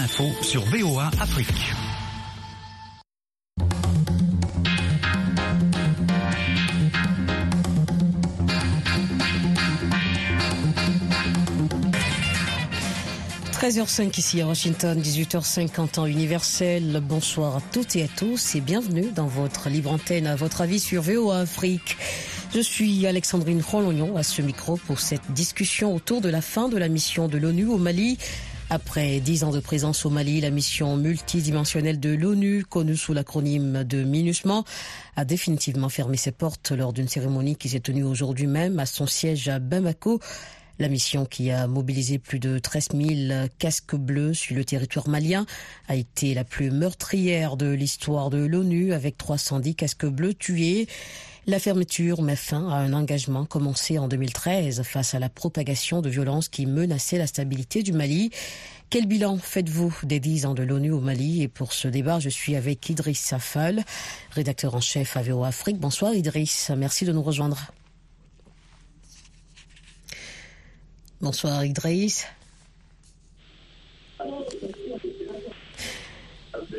Info sur VOA Afrique. – 13h05 ici à Washington, 18h50 en universel. Bonsoir à toutes et à tous et bienvenue dans votre libre antenne à votre avis sur VOA Afrique. Je suis Alexandrine Rolognon à ce micro pour cette discussion autour de la fin de la mission de l'ONU au Mali après dix ans de présence au Mali, la mission multidimensionnelle de l'ONU, connue sous l'acronyme de MINUSMA, a définitivement fermé ses portes lors d'une cérémonie qui s'est tenue aujourd'hui même à son siège à Bamako. La mission qui a mobilisé plus de 13 000 casques bleus sur le territoire malien a été la plus meurtrière de l'histoire de l'ONU avec 310 casques bleus tués. La fermeture met fin à un engagement commencé en 2013 face à la propagation de violences qui menaçaient la stabilité du Mali. Quel bilan faites-vous des 10 ans de l'ONU au Mali? Et pour ce débat, je suis avec Idriss Safal, rédacteur en chef à VO Afrique. Bonsoir Idriss, merci de nous rejoindre. Bonsoir Idriss.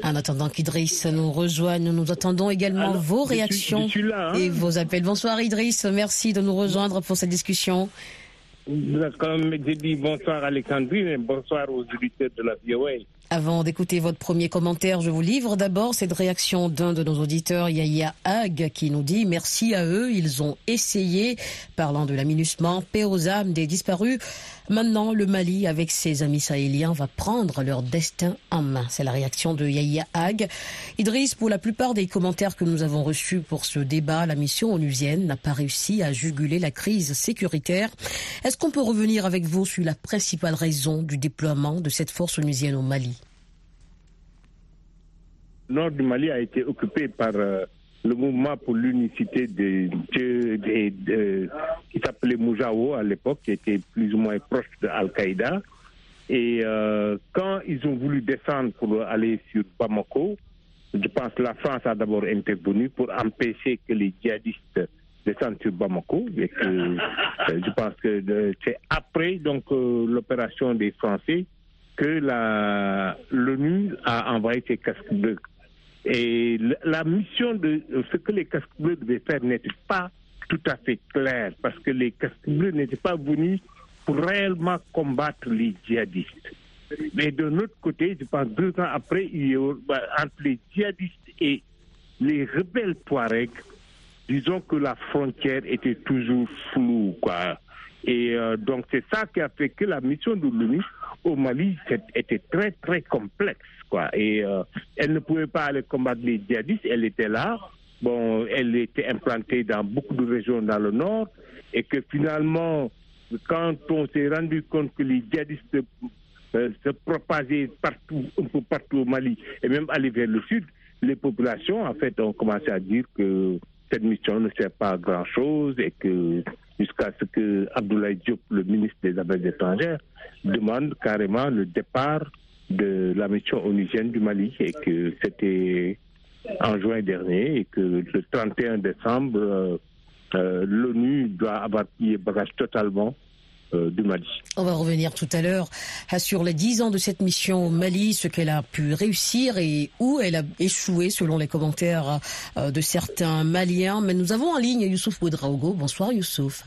En attendant qu'Idriss nous rejoigne, nous attendons également vos réactions hein. et vos appels. Bonsoir Idriss, merci de nous rejoindre pour cette discussion. Comme j'ai dit, bonsoir Alexandrine et bonsoir aux auditeurs de la VOA. Avant d'écouter votre premier commentaire, je vous livre d'abord cette réaction d'un de nos auditeurs, Yaya Hag, qui nous dit merci à eux, ils ont essayé, parlant de l'aminusement, paix aux âmes des disparus. Maintenant, le Mali, avec ses amis sahéliens, va prendre leur destin en main. C'est la réaction de Yaya Hag. Idriss, pour la plupart des commentaires que nous avons reçus pour ce débat, la mission onusienne n'a pas réussi à juguler la crise sécuritaire. Est-ce qu'on peut revenir avec vous sur la principale raison du déploiement de cette force onusienne au Mali? Nord du Mali a été occupé par euh, le mouvement pour l'unicité de, de, qui s'appelait Moujao à l'époque, qui était plus ou moins proche de Al-Qaïda. Et euh, quand ils ont voulu descendre pour aller sur Bamako, je pense que la France a d'abord intervenu pour empêcher que les djihadistes descendent sur Bamako. Euh, je pense que c'est après donc l'opération des Français que l'ONU a envoyé ses casques bleus et la mission de ce que les casques bleus devaient faire n'était pas tout à fait claire parce que les casques bleus n'étaient pas venus pour réellement combattre les djihadistes. Mais de l'autre côté, je pense deux ans après, a, entre les djihadistes et les rebelles Touaregs, disons que la frontière était toujours floue. Quoi. Et euh, donc c'est ça qui a fait que la mission de l'ONU au Mali était très très complexe. Quoi. Et euh, elle ne pouvait pas aller combattre les djihadistes, elle était là. Bon, elle était implantée dans beaucoup de régions dans le nord et que finalement, quand on s'est rendu compte que les djihadistes euh, se propageaient partout, un peu partout au Mali et même aller vers le sud, les populations, en fait, ont commencé à dire que cette mission ne sert pas à grand-chose et que jusqu'à ce que Abdoulaye Diop, le ministre des Affaires étrangères, demande carrément le départ de la mission onusienne du Mali et que c'était en juin dernier et que le 31 décembre, euh, euh, l'ONU doit avoir bagage totalement Mali. On va revenir tout à l'heure sur les dix ans de cette mission au Mali, ce qu'elle a pu réussir et où elle a échoué selon les commentaires euh, de certains Maliens. Mais nous avons en ligne Youssouf Ouedraogo. Bonsoir Youssouf.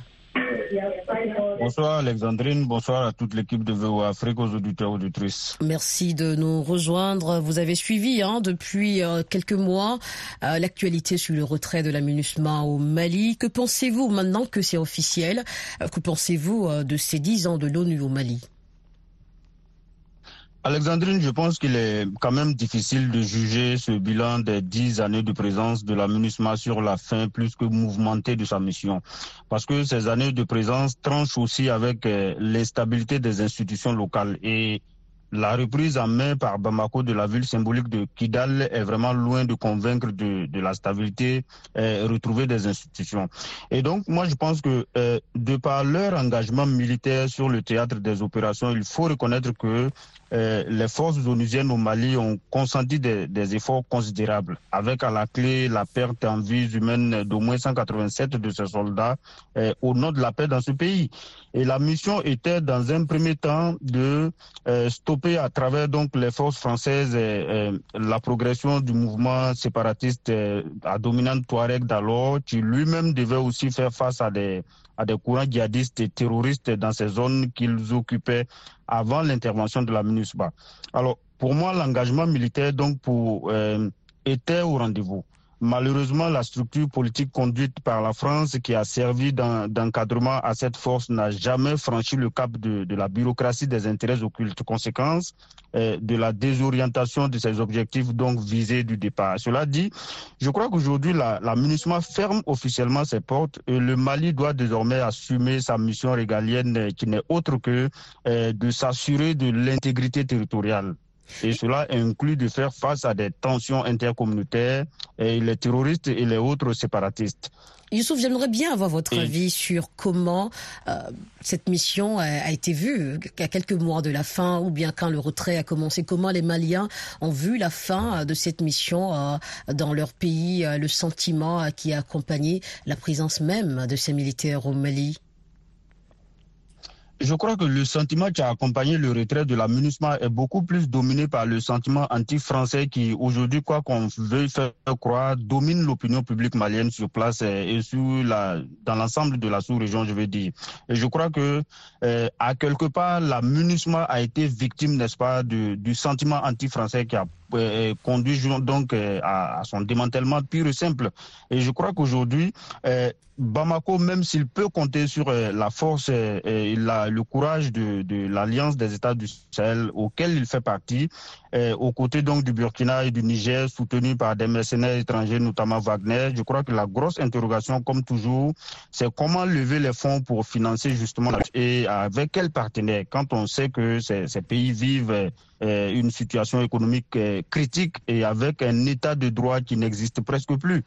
Bonsoir Alexandrine, bonsoir à toute l'équipe de VOA Afrique, aux auditeurs auditrices. Merci de nous rejoindre. Vous avez suivi hein, depuis euh, quelques mois euh, l'actualité sur le retrait de la MINUSMA au Mali. Que pensez-vous maintenant que c'est officiel? Euh, Que pensez-vous de ces dix ans de l'ONU au Mali? Alexandrine, je pense qu'il est quand même difficile de juger ce bilan des dix années de présence de la MINUSMA sur la fin plus que mouvementée de sa mission. Parce que ces années de présence tranchent aussi avec euh, l'instabilité des institutions locales. Et la reprise en main par Bamako de la ville symbolique de Kidal est vraiment loin de convaincre de, la stabilité euh, retrouvée des institutions. Et donc, moi, je pense que euh, de par leur engagement militaire sur le théâtre des opérations, il faut reconnaître que euh, les forces onusiennes au Mali ont consenti des, des, efforts considérables, avec à la clé la perte en vie humaine d'au moins 187 de ces soldats euh, au nom de la paix dans ce pays. Et la mission était, dans un premier temps, de stopper développer à travers donc les forces françaises la progression du mouvement séparatiste à dominante Touareg d'alors, qui lui-même devait aussi faire face à des à des courants djihadistes et terroristes dans ces zones qu'ils occupaient avant l'intervention de la MINUSBA. Alors, pour moi, l'engagement militaire donc pour, euh, était au rendez-vous. Malheureusement, la structure politique conduite par la France qui a servi d'encadrement à cette force n'a jamais franchi le cap de, la bureaucratie des intérêts occultes. Conséquence euh, de la désorientation de ses objectifs donc visés du départ. Cela dit, je crois qu'aujourd'hui, la, la ferme officiellement ses portes et le Mali doit désormais assumer sa mission régalienne euh, qui n'est autre que euh, de s'assurer de l'intégrité territoriale et cela inclut de faire face à des tensions intercommunautaires et les terroristes et les autres séparatistes. Youssouf, j'aimerais bien avoir votre avis sur comment euh, cette mission a, été vue à quelques mois de la fin ou bien quand le retrait a commencé. Comment les Maliens ont vu la fin de cette mission euh, dans leur pays, euh, le sentiment qui a accompagné la présence même de ces militaires au Mali? Je crois que le sentiment qui a accompagné le retrait de la MINUSMA est beaucoup plus dominé par le sentiment anti-français qui, aujourd'hui, quoi qu'on veuille faire croire, domine l'opinion publique malienne sur place et sur la, dans l'ensemble de la sous-région, je veux dire. Et je crois que, euh, à quelque part, la MINUSMA a été victime, n'est-ce pas, du, du sentiment anti-français qui a euh, conduit donc euh, à, son démantèlement pur et simple. Et je crois qu'aujourd'hui, euh, Bamako, même s'il peut compter sur la force et le courage de, l'Alliance des États du Sahel auquel il fait partie, aux côtés donc du Burkina et du Niger, soutenu par des mercenaires étrangers, notamment Wagner, je crois que la grosse interrogation, comme toujours, c'est comment lever les fonds pour financer justement et avec quels partenaires, quand on sait que ces, pays vivent une situation économique euh, critique et avec un état de droit qui n'existe presque plus.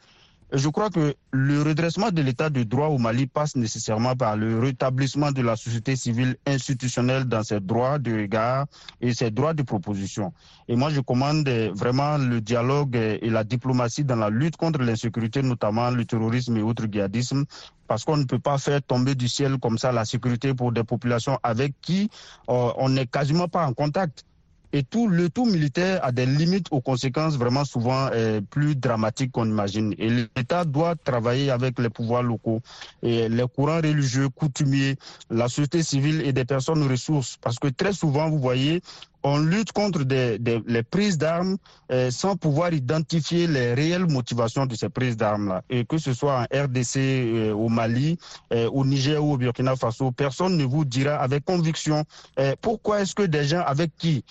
Je crois que le redressement de l'état de droit au Mali passe nécessairement par le rétablissement de la société civile institutionnelle dans ses droits de regard et ses droits de proposition. Et moi, je commande vraiment le dialogue et la diplomatie dans la lutte contre l'insécurité, notamment le terrorisme et autres djihadismes, parce qu'on ne peut pas faire tomber du ciel comme ça la sécurité pour des populations avec qui euh, on n'est quasiment pas en contact. Et tout, le tout militaire a des limites aux conséquences vraiment souvent euh, plus dramatiques qu'on imagine. Et l'État doit travailler avec les pouvoirs locaux et les courants religieux, coutumiers, la société civile et des personnes ressources. Parce que très souvent, vous voyez, on lutte contre des, des, les prises d'armes euh, sans pouvoir identifier les réelles motivations de ces prises d'armes-là. Et que ce soit en RDC, euh, au Mali, euh, au Niger ou au Burkina Faso, personne ne vous dira avec conviction pourquoi est-ce que des gens avec qui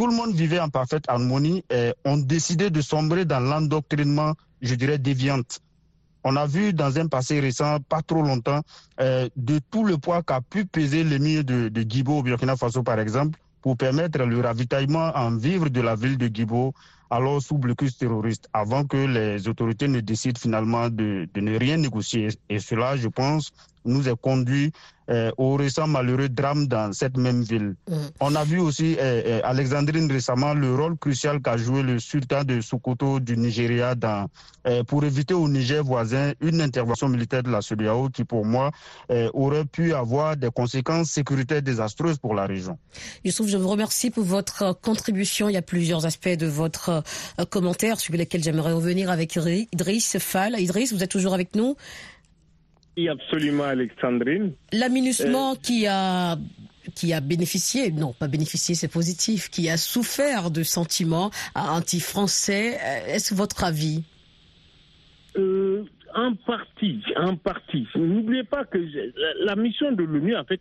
tout le monde vivait en parfaite harmonie et ont décidé de sombrer dans l'endoctrinement, je dirais, déviante. On a vu dans un passé récent, pas trop longtemps, euh, de tout le poids qu'a pu peser l'émir de, de Guibo au Burkina Faso, par exemple, pour permettre le ravitaillement en vivre de la ville de Guibo, alors sous blocus terroriste, avant que les autorités ne décident finalement de ne rien négocier. Et cela, je pense, nous a conduit euh, au récent malheureux drame dans cette même ville. Mm. On a vu aussi euh, euh, Alexandrine récemment le rôle crucial qu'a joué le sultan de Sokoto du Nigeria dans, pour éviter au Niger voisin une intervention militaire de la CEDEAO qui pour moi aurait pu avoir des conséquences sécuritaires désastreuses pour la région. Youssouf, je vous remercie pour votre contribution. Il y a plusieurs aspects de votre commentaire sur lesquels j'aimerais revenir avec Idriss Fall. Idriss, vous êtes toujours avec nous? Absolument, Alexandrine. L'aménagement euh, qui a qui a bénéficié, non pas bénéficié, c'est positif, qui a souffert de sentiments anti-français. Euh, est-ce votre avis? Euh, En partie, en partie. N'oubliez pas que la, mission de l'ONU, en fait,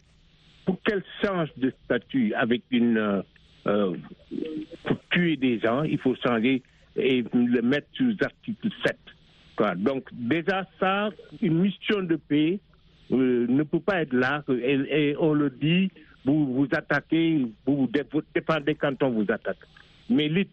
pour qu'elle change de statut avec une... pour tuer des gens, il faut changer et le mettre sur l'article 7 donc déjà ça, une mission de paix euh, ne peut pas être là et, on le dit, vous vous attaquez, vous vous défendez quand on vous attaque. Mais les,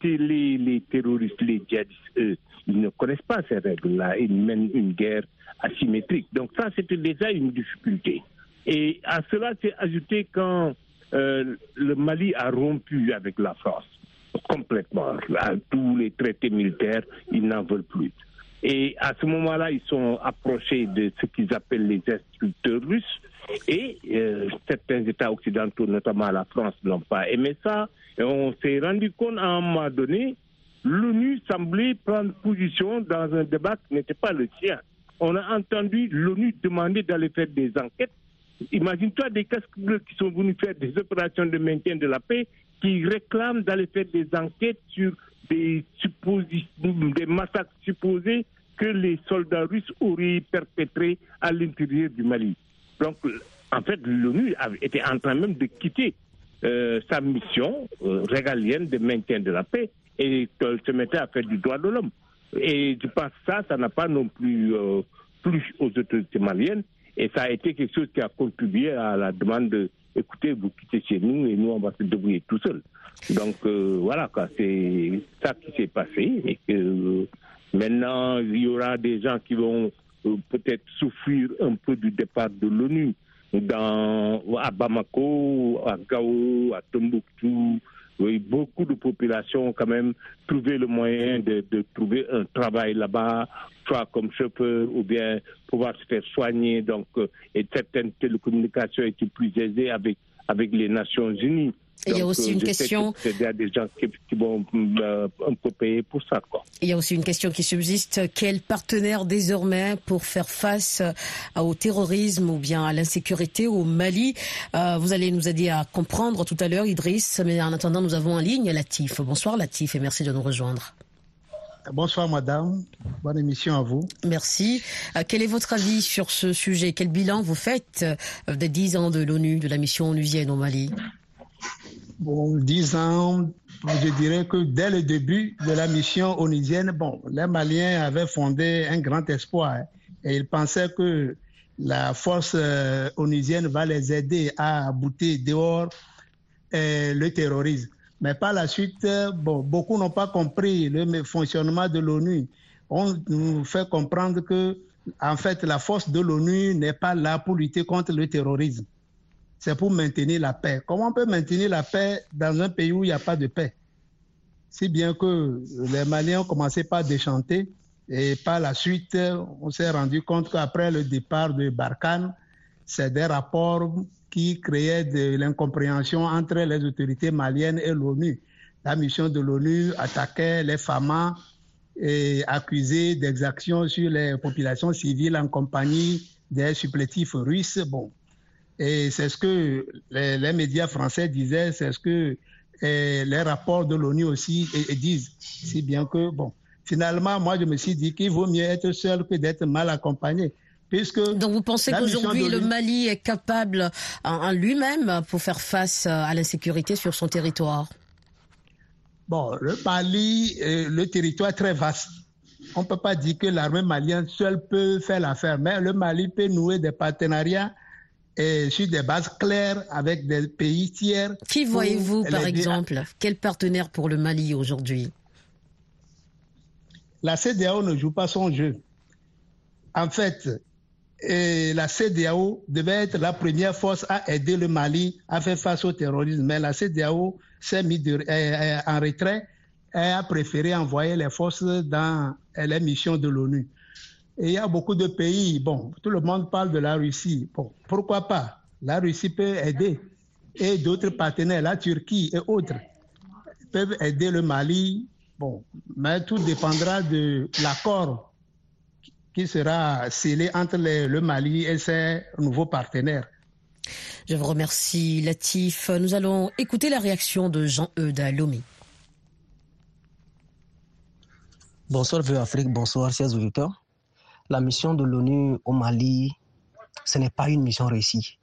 terroristes, les djihadistes, eux, ils ne connaissent pas ces règles-là. Ils mènent une guerre asymétrique. Donc ça, c'était déjà une difficulté. Et à cela s'est ajouté quand euh, le Mali a rompu avec la France complètement. Tous les traités militaires, ils n'en veulent plus. Et à ce moment-là, ils sont approchés de ce qu'ils appellent les instructeurs russes. Et euh, certains États occidentaux, notamment la France, n'ont pas aimé ça. Et on s'est rendu compte à un moment donné, l'ONU semblait prendre position dans un débat qui n'était pas le sien. On a entendu l'ONU demander d'aller faire des enquêtes. Imagine-toi des casques qui sont venus faire des opérations de maintien de la paix, qui réclament d'aller faire des enquêtes sur des, des massacres supposés que les soldats russes auraient perpétrés à l'intérieur du Mali. Donc, en fait, l'ONU était en train même de quitter euh, sa mission euh, régalienne de maintien de la paix et qu'elle se mettait à faire du droit de l'homme. Et je pense que ça, ça n'a pas non plus euh, plus aux autorités maliennes. Et ça a été quelque chose qui a contribué à la demande de écoutez, vous quittez chez nous et nous, on va se débrouiller tout seul. Donc voilà, c'est ça qui s'est passé. Et que maintenant, il y aura des gens qui vont peut-être souffrir un peu du départ de l'ONU dans, à Bamako, à Gao, à Tombouctou. Oui, beaucoup de populations ont quand même trouvé le moyen de, de trouver un travail là-bas, soit comme chauffeur ou bien pouvoir se faire soigner. Donc, euh, et certaines télécommunications étaient plus aisées avec, avec les Nations Unies il y a aussi une question. Il y a des gens qui, vont euh, un peu payer pour ça. Quoi. Il y a aussi une question qui subsiste. Quel partenaire désormais pour faire face euh, au terrorisme ou bien à l'insécurité au Mali? Euh, Vous allez nous aider à comprendre tout à l'heure, Idriss. Mais en attendant, nous avons en ligne Latif. Bonsoir Latif et merci de nous rejoindre. Bonsoir madame, bonne émission à vous. Merci. quel est votre avis sur ce sujet? Quel bilan vous faites des dix ans de l'ONU, de la mission onusienne au Mali? Bon, dix ans, je dirais que dès le début de la mission onusienne, bon, les Maliens avaient fondé un grand espoir hein, et ils pensaient que la force euh, onusienne va les aider à bouter dehors euh, le terrorisme. Mais par la suite, bon, beaucoup n'ont pas compris le fonctionnement de l'ONU. On nous fait comprendre que, en fait, la force de l'ONU n'est pas là pour lutter contre le terrorisme c'est pour maintenir la paix. Comment on peut maintenir la paix dans un pays où il n'y a pas de paix? Si bien que les Maliens ont commencé par déchanter et par la suite, on s'est rendu compte qu'après le départ de Barkhane, c'est des rapports qui créaient de l'incompréhension entre les autorités maliennes et l'ONU. La mission de l'ONU attaquait les FAMA et accusait d'exactions sur les populations civiles en compagnie des supplétifs russes. Bon, et c'est ce que les, médias français disaient, c'est ce que eh, les rapports de l'ONU aussi eh, eh, disent. Si bien que, bon, finalement, moi, je me suis dit qu'il vaut mieux être seul que d'être mal accompagné. Puisque Donc vous pensez qu'aujourd'hui le Mali est capable en lui-même pour faire face à l'insécurité sur son territoire? Bon, le Mali, le territoire est très vaste. On ne peut pas dire que l'armée malienne seule peut faire l'affaire, mais le Mali peut nouer des partenariats et sur des bases claires avec des pays tiers. Qui voyez-vous, par exemple? Quel partenaire pour le Mali aujourd'hui? La CDAO ne joue pas son jeu. En fait, et la CDAO devait être la première force à aider le Mali à faire face au terrorisme, mais la CDAO s'est mise en retrait et a préféré envoyer les forces dans les missions de l'ONU. Et il y a beaucoup de pays, bon, tout le monde parle de la Russie. Bon, pourquoi pas? La Russie peut aider. Et d'autres partenaires, la Turquie et autres, peuvent aider le Mali. Bon, mais tout dépendra de l'accord qui sera scellé entre le Mali et ses nouveaux partenaires. Je vous remercie, Latif. Nous allons écouter la réaction de Jean-Eudes Lomé. Bonsoir, Vieux Afrique. Bonsoir, chers auditeurs la mission de l'ONU au Mali, ce n'est pas une mission réussie.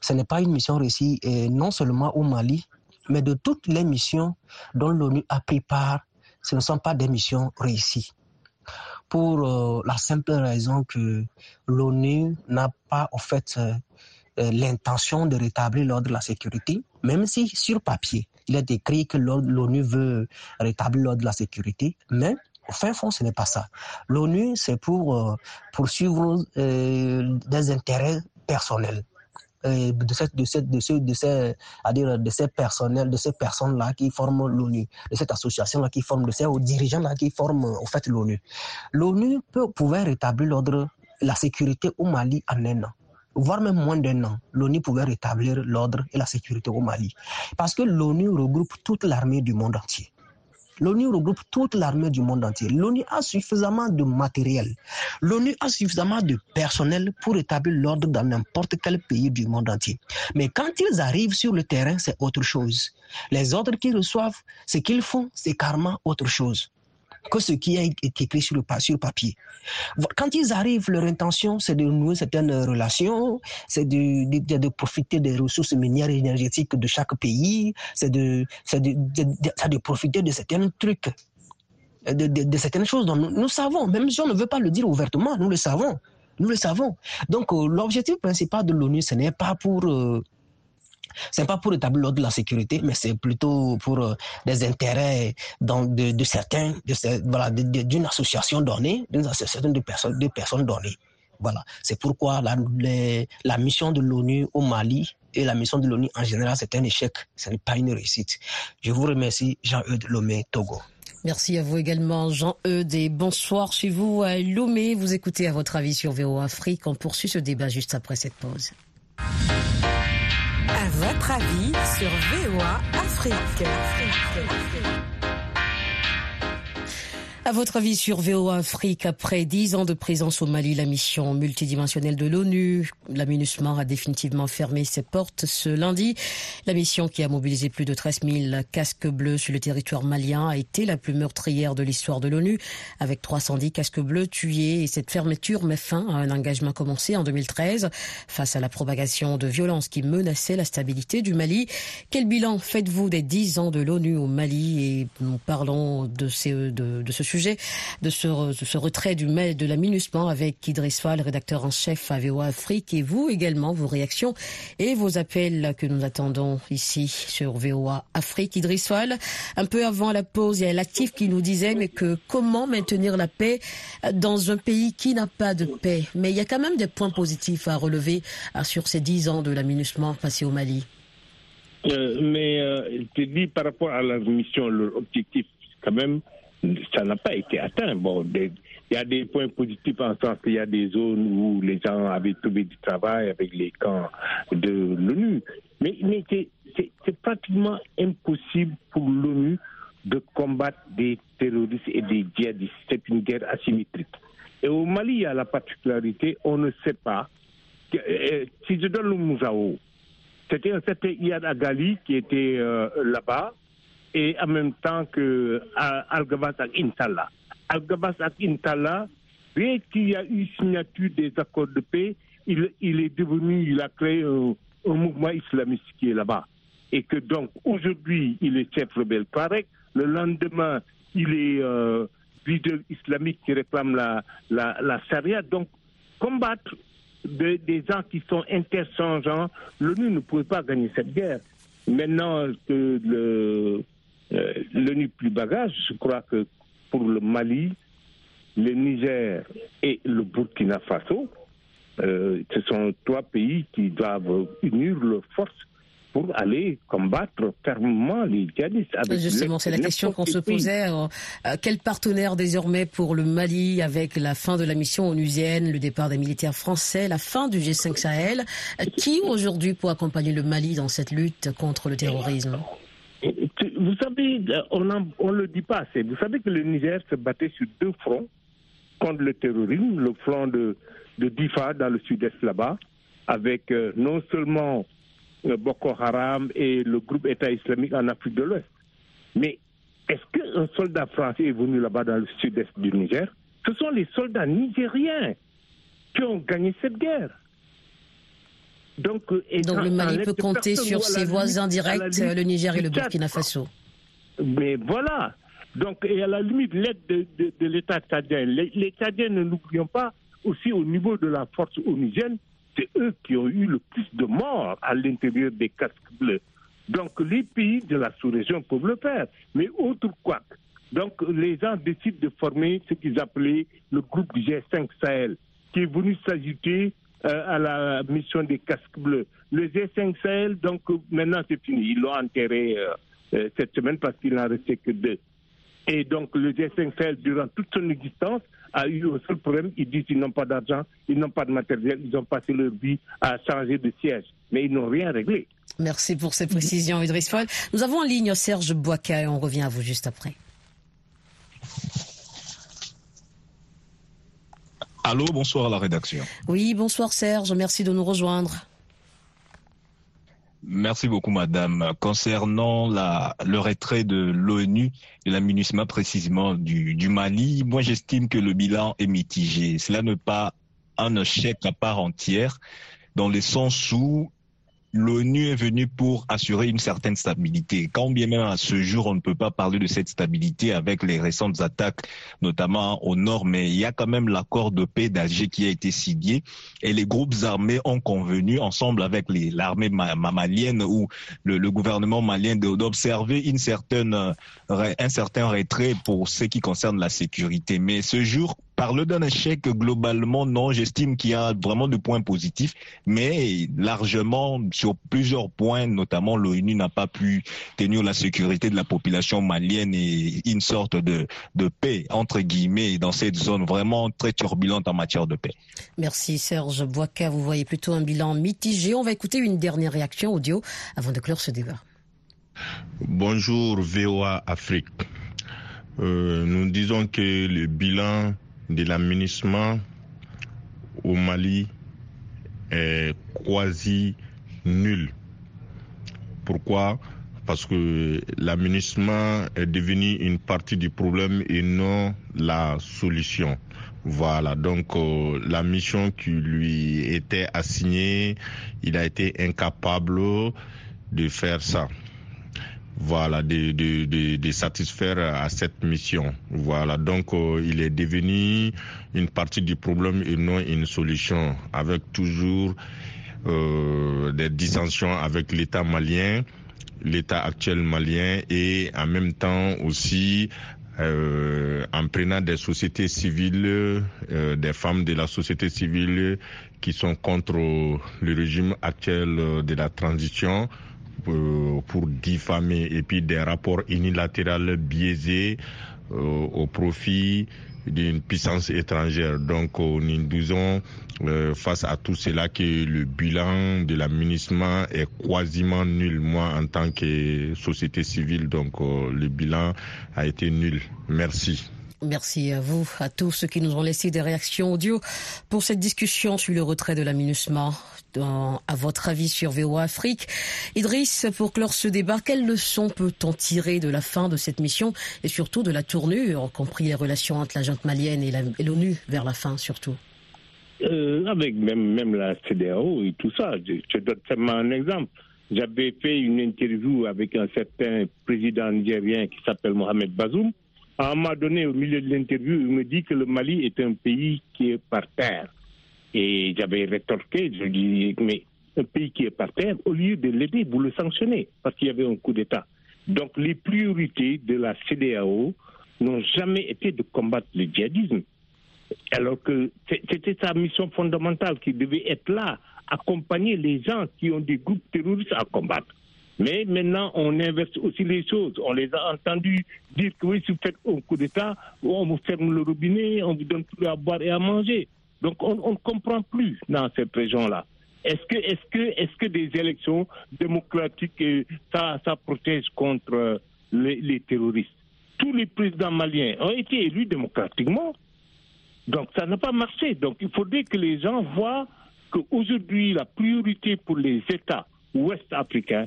Ce n'est pas une mission réussie, et non seulement au Mali, mais de toutes les missions dont l'ONU a pris part, ce ne sont pas des missions réussies. Pour euh, la simple raison que l'ONU n'a pas, en fait, euh, euh, l'intention de rétablir l'ordre de la sécurité, même si sur papier, il est écrit que l'ONU veut rétablir l'ordre de la sécurité, mais au fin fond, ce n'est pas ça. L'ONU, c'est pour euh, poursuivre euh, des intérêts personnels. De, cette, de, de, ce, de, ces, à dire, de ces personnels, de ces personnes-là qui forment l'ONU, de cette association-là qui forme, de ces dirigeants-là qui forment en fait l'ONU. L'ONU peut, pouvait rétablir l'ordre, la sécurité au Mali en un an. voire même moins d'un an, l'ONU pouvait rétablir l'ordre et la sécurité au Mali. Parce que l'ONU regroupe toute l'armée du monde entier. L'ONU regroupe toute l'armée du monde entier. L'ONU a suffisamment de matériel. L'ONU a suffisamment de personnel pour établir l'ordre dans n'importe quel pays du monde entier. Mais quand ils arrivent sur le terrain, c'est autre chose. Les ordres qu'ils reçoivent, ce qu'ils font, c'est carrément autre chose que ce qui est écrit sur le, papier. Quand ils arrivent, leur intention, c'est de nouer certaines relations, c'est de, de, profiter des ressources minières et énergétiques de chaque pays, c'est de, de, de, profiter de certains trucs, de, de, certaines choses dont nous, nous, savons, même si on ne veut pas le dire ouvertement, nous le savons. Nous le savons. Donc, euh, l'objectif principal de l'ONU, ce n'est pas pour... Euh, c'est pas pour établir l'ordre de la sécurité, mais c'est plutôt pour euh, des intérêts dans, de, certains, de, voilà, d'une association donnée, d'une association de personnes, de personnes données. Voilà. C'est pourquoi la, la mission de l'ONU au Mali et la mission de l'ONU en général, c'est un échec. Ce n'est pas une réussite. Je vous remercie, Jean-Eudes Lomé, Togo. Merci à vous également, Jean-Eudes, et bonsoir chez vous à Lomé. Vous écoutez à votre avis sur VO Afrique. On poursuit ce débat juste après cette pause. À votre avis sur VOA Afrique. Afrique. À votre avis sur VOA Afrique, après dix ans de présence au Mali, la mission multidimensionnelle de l'ONU, la MINUSMA a définitivement fermé ses portes ce lundi. La mission qui a mobilisé plus de 13 000 casques bleus sur le territoire malien a été la plus meurtrière de l'histoire de l'ONU, avec 310 casques bleus tués et cette fermeture met fin à un engagement commencé en 2013 face à la propagation de violences qui menaçaient la stabilité du Mali. Quel bilan faites-vous des dix ans de l'ONU au Mali? Et nous parlons de, de ce sujet de ce, retrait du mail de la MINUSMA avec Idriss Fall, rédacteur en chef à VOA Afrique, et vous également, vos réactions et vos appels que nous attendons ici sur VOA Afrique. Idriss Fall, un peu avant la pause, il y a l'actif qui nous disait mais que comment maintenir la paix dans un pays qui n'a pas de paix? Mais il y a quand même des points positifs à relever sur ces dix ans de la MINUSMA passée au Mali. Euh, mais euh, je te dis par rapport à la mission, leur objectif, quand même, ça n'a pas été atteint. Bon, il y a des points positifs en sens qu'il y a des zones où les gens avaient trouvé du travail avec les camps de l'ONU. Mais, mais c'est pratiquement impossible pour l'ONU de combattre des terroristes et des djihadistes. C'est une guerre asymétrique. Et au Mali, il y a la particularité, on ne sait pas. Euh, si je donne le Mouzao, c'était un certain Iyad Agali qui était euh, là-bas et en même temps que Al-Gabas ak Intala. Al-Gabas ak Intala, bien qu'il y a eu signature des accords de paix, il, est devenu, il a créé un, mouvement islamiste qui est là-bas. Et que donc aujourd'hui, il est chef rebelle Tarek, le lendemain, il est euh, leader islamique qui réclame la, la, la charia. Donc, combattre de, des gens qui sont interchangeants, l'ONU ne pouvait pas gagner cette guerre. Maintenant que le, euh, l'ONU plus bagage, je crois que pour le Mali, le Niger et le Burkina Faso, euh, ce sont trois pays qui doivent unir leurs forces pour aller combattre fermement les djihadistes. Justement, c'est la question qu'on se posait. Euh, quel partenaire désormais pour le Mali avec la fin de la mission onusienne, le départ des militaires français, la fin du G5 Sahel? Qui aujourd'hui pour accompagner le Mali dans cette lutte contre le terrorisme? Vous savez, on ne le dit pas assez. Vous savez que le Niger se battait sur deux fronts contre le terrorisme, le front de, de Difa dans le sud-est là-bas, avec euh, non seulement euh, Boko Haram et le groupe État islamique en Afrique de l'Ouest, mais est-ce qu'un soldat français est venu là-bas dans le sud-est du Niger? Ce sont les soldats nigériens qui ont gagné cette guerre. Donc, Donc le Mali peut compter sur ses voisins directs, le Niger et le Burkina Faso. Mais voilà. Donc, et à la limite, l'aide de, de, de l'État tchadien. Les, les Tchadiens, ne l'oublions pas, aussi au niveau de la force onusienne, c'est eux qui ont eu le plus de morts à l'intérieur des casques bleus. Donc, les pays de la sous-région peuvent le faire. Mais autre quoi. Donc, les gens décident de former ce qu'ils appelaient le groupe G5 Sahel, qui est venu s'ajouter euh, à la mission des casques bleus. Le G5 Sahel, donc maintenant c'est fini. Ils l'ont enterré euh, euh, cette semaine parce qu'il n'en restait que deux. Et donc le G5 Sahel, durant toute son existence, a eu un seul problème. Ils disent qu'ils n'ont pas d'argent, ils n'ont pas de matériel, ils ont passé leur vie à changer de siège. Mais ils n'ont rien réglé. Merci pour ces précisions, Idriss Fall. Nous avons en ligne Serge Boisca et on revient à vous juste après. Allô, bonsoir à la rédaction. Oui, bonsoir Serge, merci de nous rejoindre. Merci beaucoup, madame. Concernant la, le retrait de l'ONU et la MINUSMA précisément du, du Mali, moi j'estime que le bilan est mitigé. Cela n'est pas un échec à part entière, dans le sens où l'ONU est venue pour assurer une certaine stabilité. Quand bien même à ce jour, on ne peut pas parler de cette stabilité avec les récentes attaques, notamment au nord, mais il y a quand même l'accord de paix d'Alger qui a été signé et les groupes armés ont convenu ensemble avec l'armée malienne ou le, le gouvernement malien d'observer une certaine, un certain retrait pour ce qui concerne la sécurité. Mais ce jour, Parler d'un échec globalement, non, j'estime qu'il y a vraiment de points positifs, mais largement sur plusieurs points, notamment l'ONU n'a pas pu tenir la sécurité de la population malienne et une sorte de, de paix, entre guillemets, dans cette zone vraiment très turbulente en matière de paix. Merci Serge Boisca, vous voyez plutôt un bilan mitigé. On va écouter une dernière réaction audio avant de clore ce débat. Bonjour VOA Afrique. Euh, nous disons que le bilan de l'aménagement au Mali est quasi nul. Pourquoi? Parce que l'aménagement est devenu une partie du problème et non la solution. Voilà, donc euh, la mission qui lui était assignée, il a été incapable de faire ça voilà, de, de, de, satisfaire à cette mission. Voilà, donc euh, il est devenu une partie du problème et non une solution, avec toujours euh, des dissensions avec l'État malien, l'État actuel malien et en même temps aussi euh, en prenant des sociétés civiles, euh, des femmes de la société civile qui sont contre le régime actuel de la transition pour diffamer et puis des rapports unilatéraux biaisés euh, au profit d'une puissance étrangère. Donc euh, nous disons face à tout cela que le bilan de l'aménagement est quasiment nul. Moi, en tant que société civile, donc le bilan a été nul. Merci. Merci à vous, à tous ceux qui nous ont laissé des réactions audio pour cette discussion sur le retrait de la À votre avis sur VOA Afrique, Idriss, pour clore ce débat, quelles leçons peut-on tirer de la fin de cette mission et surtout de la tournure, compris les relations entre la junte malienne et l'ONU vers la fin surtout? Euh, Avec même, même la CDAO et tout ça, je, je donne seulement un exemple. J'avais fait une interview avec un certain président nigérien qui s'appelle Mohamed Bazoum à un moment donné, au milieu de l'interview, il me dit que le Mali est un pays qui est par terre. Et j'avais rétorqué, je dis, mais un pays qui est par terre, au lieu de l'aider, vous le sanctionnez, parce qu'il y avait un coup d'État. Donc les priorités de la CDAO n'ont jamais été de combattre le djihadisme. Alors que c'était sa mission fondamentale qui devait être là, accompagner les gens qui ont des groupes terroristes à combattre. Mais maintenant, on inverse aussi les choses. On les a entendus dire que oui, si vous faites un coup d'État, on vous ferme le robinet, on vous donne plus à boire et à manger. Donc on ne comprend plus dans cette région-là. Est-ce que, est que, est que des élections démocratiques, euh, ça, protège contre euh, les, terroristes? Tous les présidents maliens ont été élus démocratiquement. Donc ça n'a pas marché. Donc il faudrait que les gens voient qu'aujourd'hui, la priorité pour les États ouest-africains,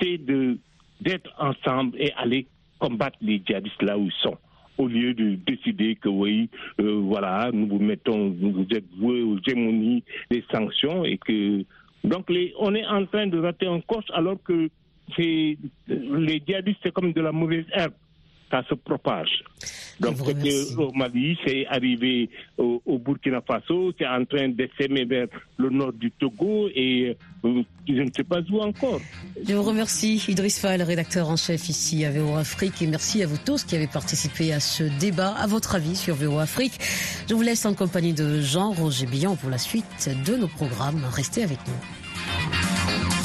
de d'être ensemble et aller combattre les djihadistes là où ils sont au lieu de décider que oui, euh, voilà, nous vous mettons, vous êtes voués aux gémonies, des sanctions et que donc les, on est en train de rater un coche alors que les djihadistes c'est comme de la mauvaise herbe ça se propage. Donc, au Mali, c'est arrivé au, Burkina Faso, c'est en train de s'aimer vers le nord du Togo et euh, je ne sais pas où encore. Je vous remercie, Idriss Fall, rédacteur en chef ici à VO Afrique, et merci à vous tous qui avez participé à ce débat. À votre avis sur VO Afrique, je vous laisse en compagnie de Jean-Roger Billon pour la suite de nos programmes. Restez avec nous.